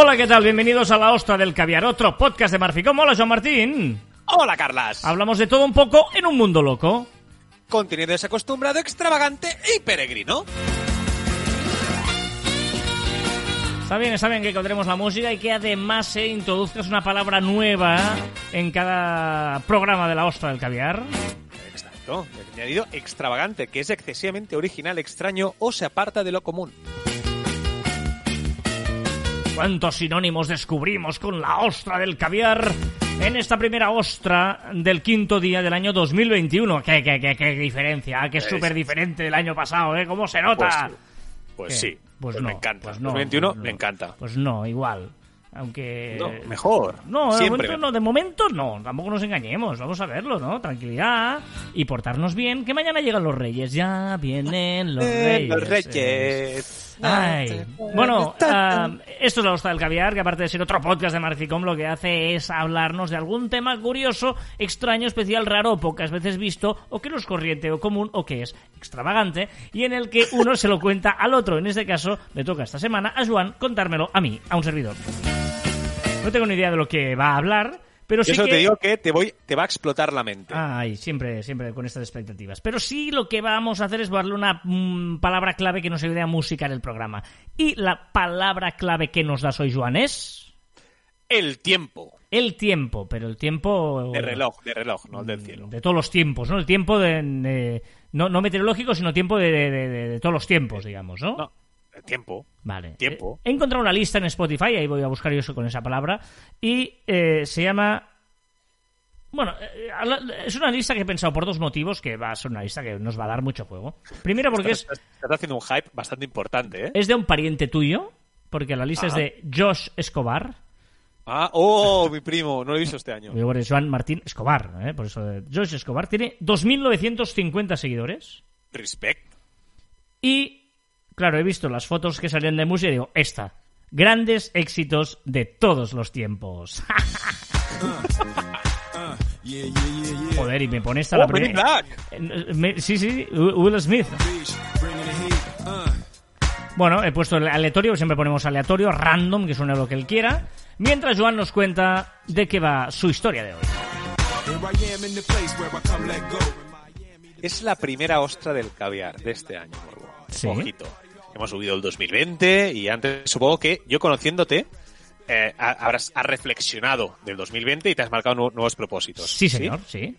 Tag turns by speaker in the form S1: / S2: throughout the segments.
S1: Hola, ¿qué tal? Bienvenidos a La Ostra del Caviar, otro podcast de Marficom. Hola, Joan Martín.
S2: Hola, Carlas.
S1: Hablamos de todo un poco en un mundo loco.
S2: Contenido desacostumbrado, extravagante y peregrino.
S1: Está bien, está bien que encontremos la música y que además se introduzcas una palabra nueva en cada programa de La Ostra del Caviar.
S2: Exacto. El añadido extravagante, que es excesivamente original, extraño o se aparta de lo común.
S1: ¿Cuántos sinónimos descubrimos con la ostra del caviar en esta primera ostra del quinto día del año 2021? ¿Qué, qué, qué, qué diferencia? Es
S2: Es-
S1: súper diferente del año pasado, ¿eh? ¿Cómo se nota?
S2: Pues
S1: ¿Qué?
S2: sí.
S1: Pues,
S2: Pues
S1: no.
S2: me encanta.
S1: Pues no,
S2: 2021
S1: pues no.
S2: me encanta.
S1: Pues no, igual. Aunque...
S2: No, mejor.
S1: No, de
S2: Siempre.
S1: momento no, de momento no, tampoco nos engañemos, vamos a verlo, ¿no? Tranquilidad y portarnos bien, que mañana llegan los reyes, ya vienen los
S2: Eh,
S1: reyes.
S2: los reyes.
S1: Ay. Bueno, ah, esto es la Hosta del Caviar, que aparte de ser otro podcast de Marficom, lo que hace es hablarnos de algún tema curioso, extraño, especial, raro, pocas veces visto, o que no es corriente o común, o que es extravagante, y en el que uno se lo cuenta al otro. En este caso, le toca esta semana a Joan contármelo a mí, a un servidor. No tengo ni idea de lo que va a hablar, pero sí que...
S2: te digo que te, voy, te va a explotar la mente.
S1: Ay, siempre, siempre con estas expectativas. Pero sí lo que vamos a hacer es darle una mm, palabra clave que nos ayude a musicar el programa. Y la palabra clave que nos das hoy, Joan, es
S2: El tiempo.
S1: el tiempo. Pero el tiempo...
S2: De reloj, de reloj, no el del cielo.
S1: De todos los tiempos, ¿no? El tiempo de... de- no, no meteorológico, sino tiempo de, de- de- todos los tiempos, digamos, ¿no?
S2: No, tiempo.
S1: Vale.
S2: Tiempo.
S1: He encontrado una lista en Spotify, ahí voy a buscar yo eso con esa palabra, y eh, se llama... Bueno, eh, es una lista que he pensado por dos motivos, que va a ser una lista que nos va a dar mucho juego. Primero porque es,
S2: Estás, estás haciendo un hype bastante importante, ¿eh?
S1: es de un pariente tuyo, porque la lista es de Josh Escobar,
S2: Ah, oh, mi primo, no lo he visto este año.
S1: nombre es Joan Martín Escobar, ¿eh? por eso eh, Josh Escobar, tiene 2.950 seguidores,
S2: Respect.
S1: y claro, he visto las fotos que salían de música y digo, esta, grandes éxitos de todos los tiempos. Joder, y me pone esta la
S2: Oh, in
S1: primera. Eh, me- Sí, sí, Will Smith. Bueno, he puesto el aleatorio, siempre ponemos aleatorio, random, que suene lo que él quiera. Mientras Joan nos cuenta de qué va su historia de hoy.
S2: Es la primera ostra del caviar de este año.
S1: Sí.
S2: Ojito. Hemos subido el 2020 y antes supongo que yo conociéndote eh, ha- habrás has reflexionado del 2020 y te has marcado nu- nuevos propósitos.
S1: Sí, señor, sí.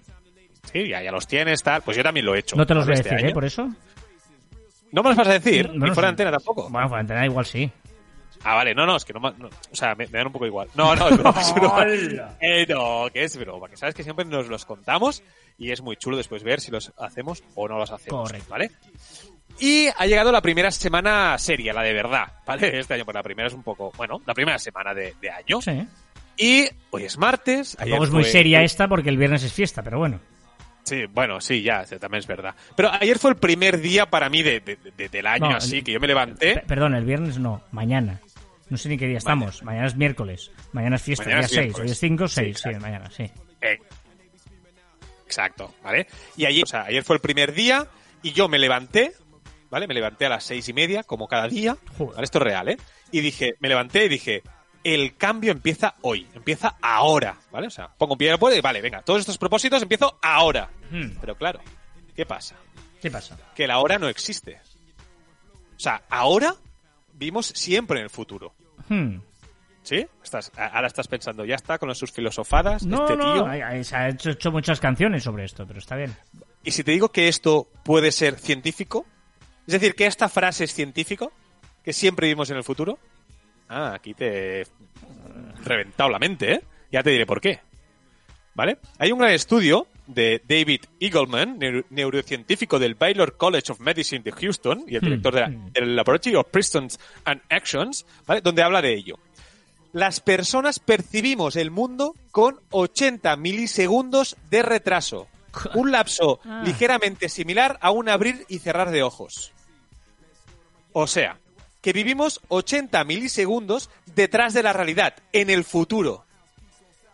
S2: Sí, ya, ya los tienes, tal. Pues yo también lo he hecho.
S1: No te los voy a.
S2: Este
S1: decir, ¿eh? Por eso.
S2: ¿No me los vas a decir?
S1: No, no
S2: Ni fuera de antena tampoco.
S1: Bueno, para entender igual sí.
S2: Ah, vale, no, no, es que no, no, o sea, me, me dan un poco igual. No, no, es broma, es broma. Eh, no, que es broma, que sabes que siempre nos los contamos y es muy chulo después ver si los hacemos o no los hacemos.
S1: Correcto.
S2: ¿Vale? Y ha llegado la primera semana seria, la de verdad, ¿vale? Este año, pues la primera es un poco, bueno, la primera semana de, de año.
S1: Sí.
S2: Y hoy es martes. ayer
S1: es muy
S2: fue-
S1: seria esta porque el viernes es fiesta, pero bueno.
S2: Sí, bueno, sí, ya, también es verdad. Pero ayer fue el primer día para mí de, de- de- del año
S1: No,
S2: así, que yo me levanté.
S1: Pe- Perdón, el viernes no, mañana. No sé ni qué día estamos. Mañana es miércoles. Mañana es fiesta,
S2: Mañana
S1: día
S2: es
S1: 6.
S2: miércoles.
S1: Hoy es 5, 6.
S2: Sí,
S1: mañana, sí.
S2: Eh, exacto, ¿vale? Y ayer, o sea, ayer fue el primer día y yo me levanté, ¿vale? Me levanté a las seis y media, como cada día. ¿vale? Esto es real, ¿eh? Y dije, me levanté y dije, el cambio empieza hoy, empieza ahora, ¿vale? O sea, pongo un pie en el pueblo y vale, venga, todos estos propósitos empiezo ahora.
S1: Hmm.
S2: Pero claro, ¿qué pasa?
S1: ¿Qué pasa?
S2: Que la hora no existe. O sea, ahora vimos siempre en el futuro.
S1: Hmm.
S2: ¿Sí? Estás, ahora estás pensando, ya está con sus filosofadas,
S1: No,
S2: este
S1: no,
S2: tío.
S1: se ha hecho, hecho muchas canciones sobre esto, pero está bien.
S2: Y si te digo que esto puede ser científico, es decir, que esta frase es científico, que siempre vivimos en el futuro, ah, aquí te he reventado la mente, ¿eh? Ya te diré por qué. ¿Vale? Hay un gran estudio de David Eagleman, neuro- neurocientífico del Baylor College of Medicine de Houston y el director de la- del Laboratory of Persons and Actions, ¿vale? Donde habla de ello. Las personas percibimos el mundo con 80 milisegundos de retraso. Un lapso
S1: Ah.
S2: ligeramente similar a un abrir y cerrar de ojos. O sea, que vivimos 80 milisegundos detrás de la realidad, en el futuro.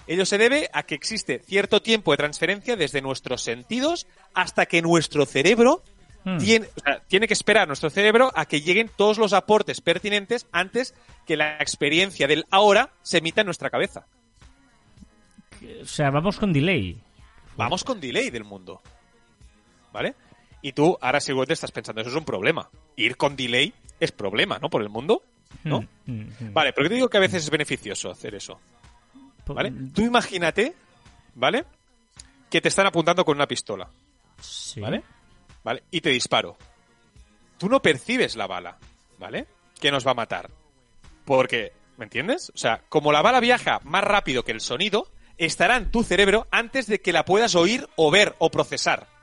S2: Ello se debe a que existe cierto tiempo de transferencia desde nuestros sentidos hasta que nuestro cerebro
S1: Hmm.
S2: tiene, o sea, tiene que esperar nuestro cerebro a que lleguen todos los aportes pertinentes antes que la experiencia del ahora se emita en nuestra cabeza.
S1: O sea, vamos con delay.
S2: Vamos con delay del mundo. ¿Vale? Y tú ahora seguro te estás pensando, eso es un problema. Ir con delay es problema, ¿no? Por el mundo. ¿no?
S1: Mm, mm, mm.
S2: Vale, pero te digo que a veces es beneficioso hacer eso.
S1: Po-
S2: ¿Vale? Tú imagínate, ¿vale? Que te están apuntando con una pistola,
S1: Sí.
S2: ¿vale? ¿Vale? Y te disparo. Tú no percibes la bala, ¿vale? Que nos va a matar. Porque, ¿me entiendes? O sea, como la bala viaja más rápido que el sonido, estará en tu cerebro antes de que la puedas oír o ver o procesar.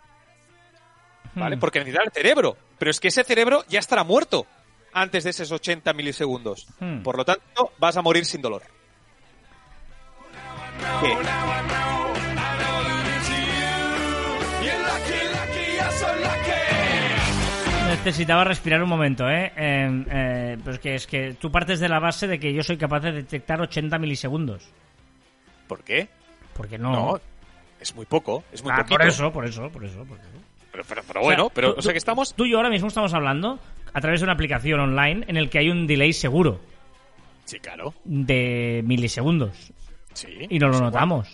S2: ¿Vale?
S1: Hmm.
S2: Porque necesitará el cerebro. Pero es que ese cerebro ya estará muerto antes de esos 80 milisegundos.
S1: Hmm.
S2: Por lo tanto, vas a morir sin dolor. ¿Qué?
S1: Necesitaba respirar un momento, ¿eh? Eh, eh, pues que es que tú partes de la base de que yo soy capaz de detectar 80 milisegundos.
S2: ¿Por qué?
S1: Porque no.
S2: No, es muy poco, es muy
S1: ah,
S2: poquito.
S1: por eso, por eso, por eso. por eso.
S2: Pero, pero- pero bueno,
S1: O sea,
S2: pero
S1: tú-
S2: o sea que estamos...
S1: Tú y yo ahora mismo estamos hablando a través de una aplicación online en el que hay un delay seguro
S2: Sí, claro.
S1: de milisegundos.
S2: Sí.
S1: Y no lo notamos.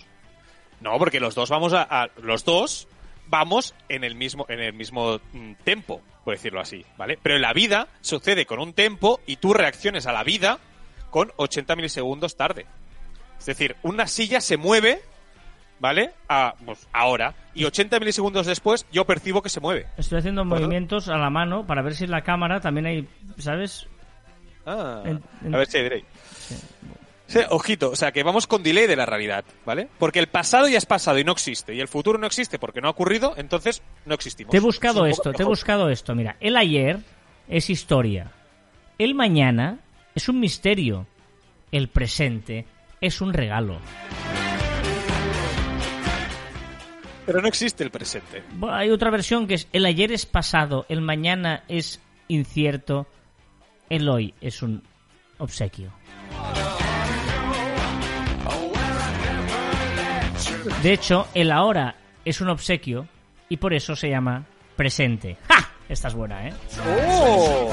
S2: No, porque los dos vamos a, a- los dos vamos en el mismo en el mismo mm, tempo, por decirlo así, ¿vale? Pero en la vida sucede con un tempo y tú reacciones a la vida con 80 milisegundos tarde. Es decir, una silla se mueve, ¿vale? A, pues, ahora y 80 milisegundos después yo percibo que se mueve.
S1: Estoy haciendo
S2: Bueno.
S1: movimientos a la mano para ver si en la cámara también hay, ¿sabes?
S2: Ah,
S1: En- en-
S2: a ver si hay delay. Sí, ojito, o sea que vamos con delay de la realidad, ¿vale? Porque el pasado ya es pasado y no existe, y el futuro no existe porque no ha ocurrido, entonces no existimos.
S1: Te he buscado
S2: Es
S1: esto, te he buscado esto. Mira, el ayer es historia. El mañana es un misterio. El presente es un regalo.
S2: Pero no existe el presente.
S1: Bueno, hay otra versión que es el ayer es pasado, el mañana es incierto, el hoy es un obsequio. De hecho, el ahora es un obsequio y por eso se llama presente. ¡Ja! Esta es buena, ¿eh?
S2: ¡Oh!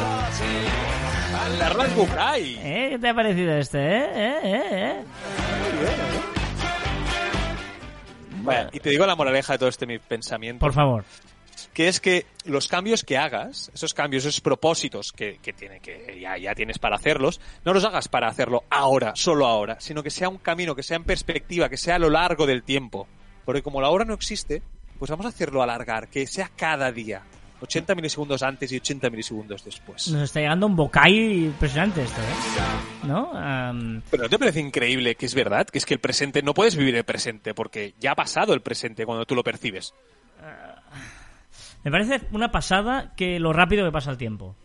S2: Bucay.
S1: ¿Eh? ¿Qué te ha parecido este, eh? ¿Eh? ¿Eh? ¿Eh?
S2: Vaya, y te digo la moraleja de todo este mi pensamiento.
S1: Por favor.
S2: que es que los cambios que hagas, esos cambios, esos propósitos que, que, tiene, que ya, ya tienes para hacerlos, no los hagas para hacerlo ahora, solo ahora, sino que sea un camino, que sea en perspectiva, que sea a lo largo del tiempo. Porque como la hora no existe, pues vamos a hacerlo alargar, que sea cada día. 80 milisegundos antes y 80 milisegundos después.
S1: Nos está llegando un bocay impresionante esto, ¿eh? ¿No? Am,
S2: Pero ¿no te parece increíble que es verdad? Que es que el presente, no puedes vivir el presente, porque ya ha pasado el presente cuando tú lo percibes.
S1: Me parece una pasada que lo rápido que pasa el tiempo.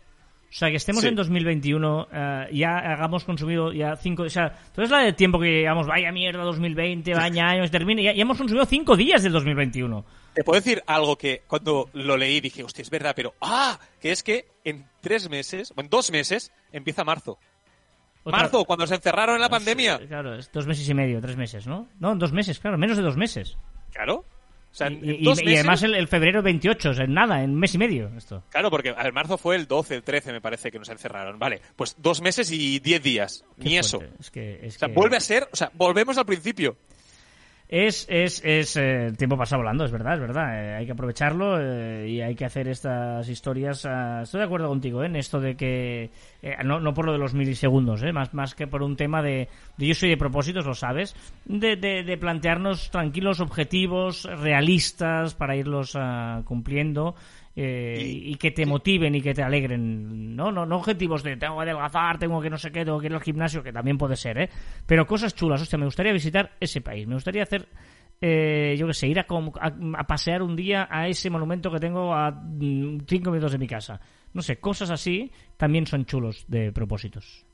S1: O sea, que estemos
S2: Sí.
S1: en 2021, eh, ya hagamos consumido ya cinco... O sea, ¿tú la de tiempo que llevamos? Vaya mierda, 2020, vaya años, termine. Ya, ya hemos consumido cinco días del 2021.
S2: Te puedo decir algo que cuando lo leí dije, hostia, es verdad, pero ¡ah! Que es que en tres meses, o en dos meses, empieza marzo.
S1: Otra-
S2: Marzo, cuando se encerraron en la pandemia.
S1: Sí, Claro, es dos meses y medio, tres meses, ¿no? No, dos meses, claro, menos de dos meses.
S2: Claro. O sea,
S1: Y, y-
S2: dos
S1: y
S2: meses-
S1: además el, el febrero 28, o sea, en nada, en un mes y medio esto.
S2: Claro, porque el marzo fue el 12, el 13, me parece que nos encerraron. Vale, pues dos meses y diez días.
S1: Qué
S2: Ni eso.
S1: fuerte. Es que, es
S2: O sea,
S1: que-
S2: vuelve a ser, o sea, volvemos al principio.
S1: Es, es, es eh, el tiempo pasa volando, es verdad, es verdad. Eh, hay que aprovecharlo eh, y hay que hacer estas historias. ah, estoy de acuerdo contigo ¿eh? en esto de que, no, no por lo de los milisegundos, más, más que por un tema de, de yo soy de propósitos, lo sabes, de, de, de plantearnos tranquilos objetivos realistas para irlos ah, cumpliendo. Eh, y, que te motiven y que te alegren, ¿no? No, no objetivos de tengo que adelgazar, tengo que no sé qué, tengo que ir al gimnasio, que también puede ser, ¿eh? Pero cosas chulas, hostia, me gustaría visitar ese país, me gustaría hacer eh, yo qué sé, ir a, com- a- a pasear un día a ese monumento que tengo a mm, cinco minutos de mi casa. No sé, cosas así también son chulos de propósitos.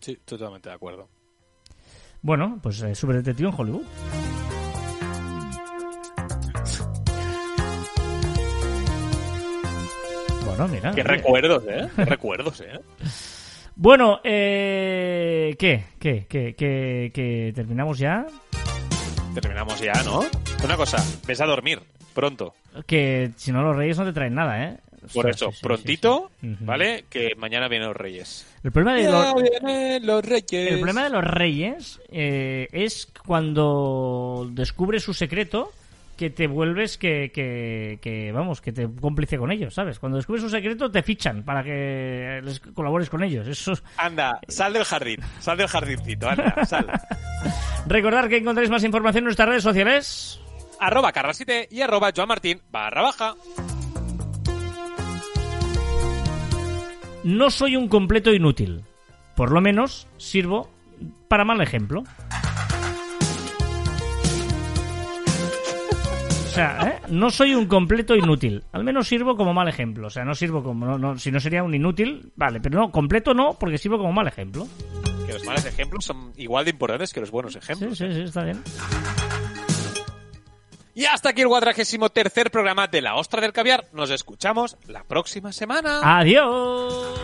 S2: Sí, totalmente de acuerdo.
S1: Bueno, pues eh, Super Detective en Hollywood. Bueno, mira.
S2: Qué
S1: oye,
S2: recuerdos, ¿eh? Qué recuerdos, ¿eh?
S1: Bueno, eh, ¿qué? ¿Qué? ¿Qué? ¿Qué? ¿Qué? ¿Terminamos ya?
S2: Terminamos ya, ¿no? Una cosa, ves a dormir pronto.
S1: Que si no los reyes no te traen nada, ¿eh?
S2: Por
S1: Ostras,
S2: eso,
S1: sí, sí,
S2: prontito,
S1: sí.
S2: ¿vale? Que mañana vienen los reyes.
S1: El problema de los,
S2: los reyes.
S1: el problema de los reyes eh, es cuando descubres su secreto que te vuelves que, que, que, vamos, que te cómplice con ellos, ¿sabes? Cuando descubres su secreto te fichan para que les colabores con ellos. Eso es-
S2: Anda, sal del jardín, sal del jardincito, anda, sal.
S1: Recordar que encontráis más información en nuestras redes sociales.
S2: arroba carrasite y arroba Joan Martín barra baja.
S1: No soy un completo inútil. Por lo menos sirvo para mal ejemplo. Sea, ¿eh? no soy un completo inútil. Al menos sirvo como mal ejemplo. O sea, no sirvo como... no- no- si no sería un inútil, vale. Pero no, completo no, porque sirvo como mal ejemplo.
S2: Que los malos ejemplos son igual de importantes que los buenos
S1: Sí,
S2: ejemplos.
S1: sí, sí, está bien.
S2: Y hasta aquí el cuadragésimo tercer programa de La Ostra del Caviar. Nos escuchamos la próxima semana.
S1: Adiós.